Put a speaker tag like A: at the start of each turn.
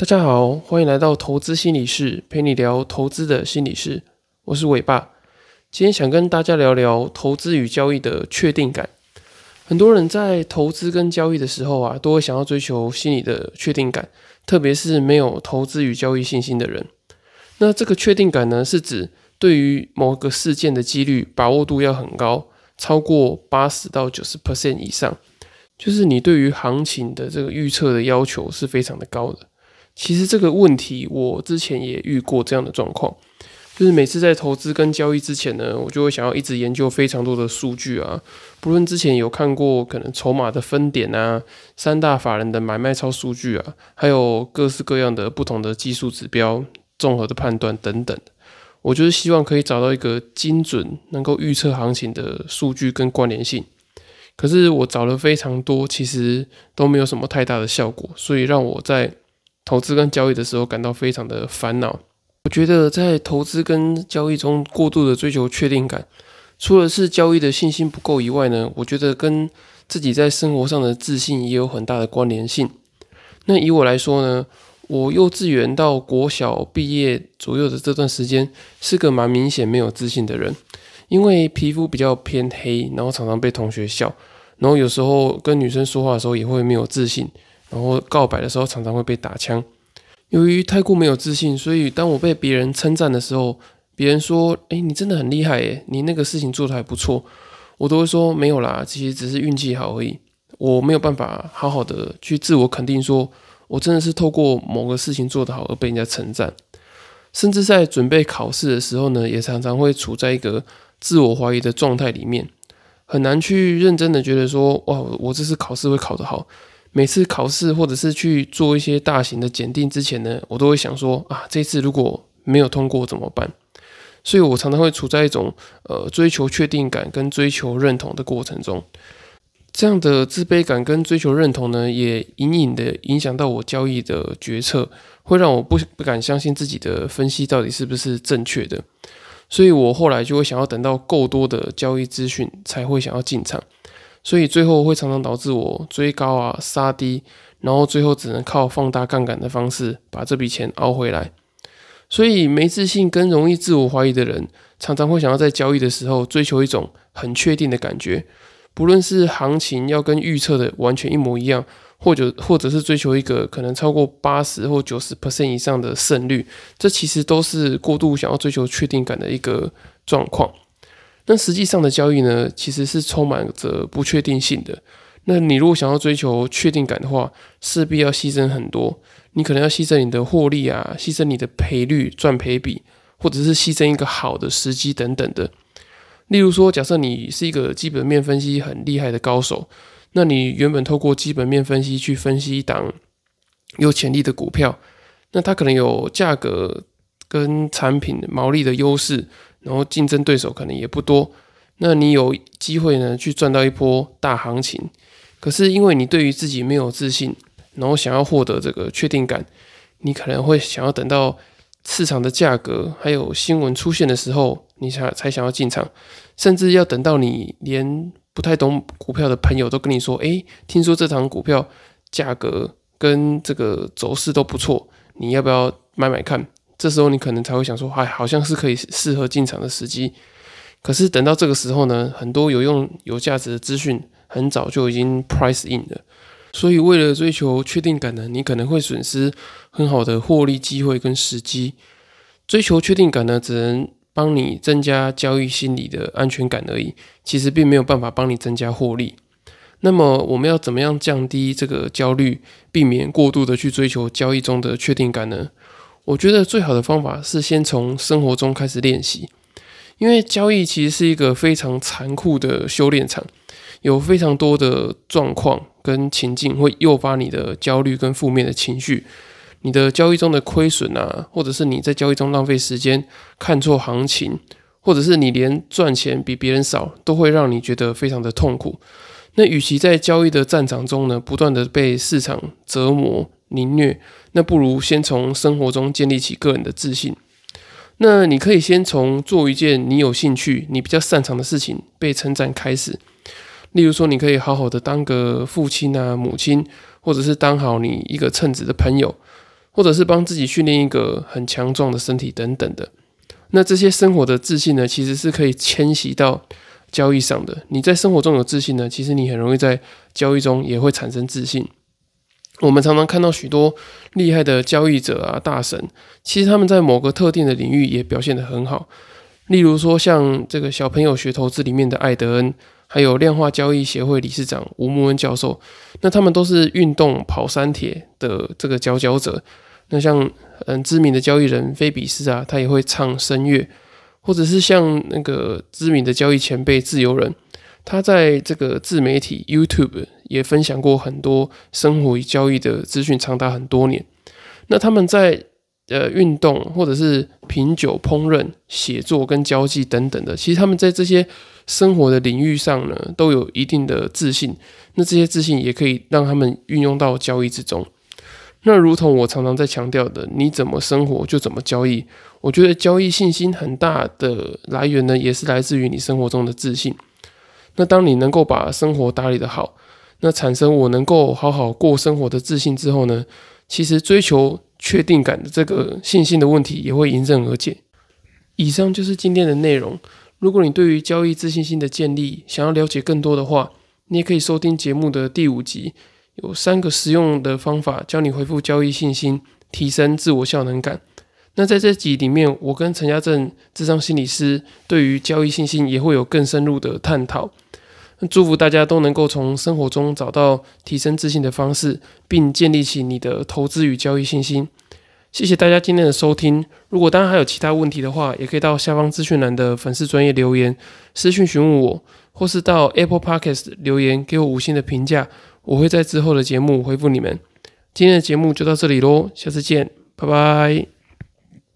A: 大家好，欢迎来到投资心理室，陪你聊投资的心理室。我是伟爸，今天想跟大家聊聊投资与交易的确定感。很多人在投资跟交易的时候啊，都会想要追求心理的确定感，特别是没有投资与交易信心的人。那这个确定感呢，是指对于某个事件的几率把握度要很高，超过八十到九十 percent 以上，就是你对于行情的这个预测的要求是非常的高的。其实这个问题我之前也遇过这样的状况，就是每次在投资跟交易之前呢，我就会想要一直研究非常多的数据啊，不论之前有看过可能筹码的分点啊、三大法人的买卖超数据啊，还有各式各样的不同的技术指标、综合的判断等等，我就是希望可以找到一个精准能够预测行情的数据跟关联性。可是我找了非常多，其实都没有什么太大的效果，所以让我在投资跟交易的时候感到非常的烦恼。我觉得在投资跟交易中过度的追求确定感，除了是交易的信心不够以外呢，我觉得跟自己在生活上的自信也有很大的关联性。那以我来说呢，我幼稚园到国小毕业左右的这段时间，是个蛮明显没有自信的人，因为皮肤比较偏黑，然后常常被同学笑，然后有时候跟女生说话的时候也会没有自信。然后告白的时候常常会被打枪，由于太过没有自信，所以当我被别人称赞的时候，别人说：“哎，你真的很厉害耶，你那个事情做的还不错。”我都会说：“没有啦，其实只是运气好而已。”我没有办法好好的去自我肯定，说我真的是透过某个事情做得好而被人家称赞。甚至在准备考试的时候呢，也常常会处在一个自我怀疑的状态里面，很难去认真的觉得说：“哇，我这次考试会考得好。”每次考试或者是去做一些大型的检定之前呢，我都会想说啊，这次如果没有通过怎么办？所以我常常会处在一种呃追求确定感跟追求认同的过程中。这样的自卑感跟追求认同呢，也隐隐的影响到我交易的决策，会让我不不敢相信自己的分析到底是不是正确的。所以我后来就会想要等到够多的交易资讯，才会想要进场。所以最后会常常导致我追高啊杀低，然后最后只能靠放大杠杆的方式把这笔钱熬回来。所以没自信跟容易自我怀疑的人，常常会想要在交易的时候追求一种很确定的感觉，不论是行情要跟预测的完全一模一样，或者或者是追求一个可能超过八十或九十 percent 以上的胜率，这其实都是过度想要追求确定感的一个状况。那实际上的交易呢，其实是充满着不确定性的。那你如果想要追求确定感的话，势必要牺牲很多。你可能要牺牲你的获利啊，牺牲你的赔率、赚赔比，或者是牺牲一个好的时机等等的。例如说，假设你是一个基本面分析很厉害的高手，那你原本透过基本面分析去分析一档有潜力的股票，那它可能有价格跟产品毛利的优势。然后竞争对手可能也不多，那你有机会呢去赚到一波大行情。可是因为你对于自己没有自信，然后想要获得这个确定感，你可能会想要等到市场的价格还有新闻出现的时候，你才才想要进场，甚至要等到你连不太懂股票的朋友都跟你说：“诶，听说这档股票价格跟这个走势都不错，你要不要买买看？”这时候你可能才会想说，哎，好像是可以适合进场的时机。可是等到这个时候呢，很多有用、有价值的资讯很早就已经 price in 了。所以为了追求确定感呢，你可能会损失很好的获利机会跟时机。追求确定感呢，只能帮你增加交易心理的安全感而已，其实并没有办法帮你增加获利。那么我们要怎么样降低这个焦虑，避免过度的去追求交易中的确定感呢？我觉得最好的方法是先从生活中开始练习，因为交易其实是一个非常残酷的修炼场，有非常多的状况跟情境会诱发你的焦虑跟负面的情绪，你的交易中的亏损啊，或者是你在交易中浪费时间、看错行情，或者是你连赚钱比别人少，都会让你觉得非常的痛苦。那与其在交易的战场中呢，不断的被市场折磨。凌虐，那不如先从生活中建立起个人的自信。那你可以先从做一件你有兴趣、你比较擅长的事情被称赞开始。例如说，你可以好好的当个父亲啊、母亲，或者是当好你一个称职的朋友，或者是帮自己训练一个很强壮的身体等等的。那这些生活的自信呢，其实是可以迁徙到交易上的。你在生活中有自信呢，其实你很容易在交易中也会产生自信。我们常常看到许多厉害的交易者啊，大神，其实他们在某个特定的领域也表现得很好。例如说，像这个小朋友学投资里面的艾德恩，还有量化交易协会理事长吴木恩教授，那他们都是运动跑山铁的这个佼佼者。那像嗯知名的交易人菲比斯啊，他也会唱声乐，或者是像那个知名的交易前辈自由人，他在这个自媒体 YouTube。也分享过很多生活与交易的资讯，长达很多年。那他们在呃运动，或者是品酒、烹饪、写作跟交际等等的，其实他们在这些生活的领域上呢，都有一定的自信。那这些自信也可以让他们运用到交易之中。那如同我常常在强调的，你怎么生活就怎么交易。我觉得交易信心很大的来源呢，也是来自于你生活中的自信。那当你能够把生活打理的好。那产生我能够好好过生活的自信之后呢，其实追求确定感的这个信心的问题也会迎刃而解。以上就是今天的内容。如果你对于交易自信心的建立想要了解更多的话，你也可以收听节目的第五集，有三个实用的方法教你恢复交易信心，提升自我效能感。那在这集里面，我跟陈家正智商心理师对于交易信心也会有更深入的探讨。祝福大家都能够从生活中找到提升自信的方式，并建立起你的投资与交易信心。谢谢大家今天的收听。如果大家还有其他问题的话，也可以到下方资讯栏的粉丝专业留言私讯询问我，或是到 Apple Podcast 留言给我五星的评价，我会在之后的节目回复你们。今天的节目就到这里喽，下次见，拜拜。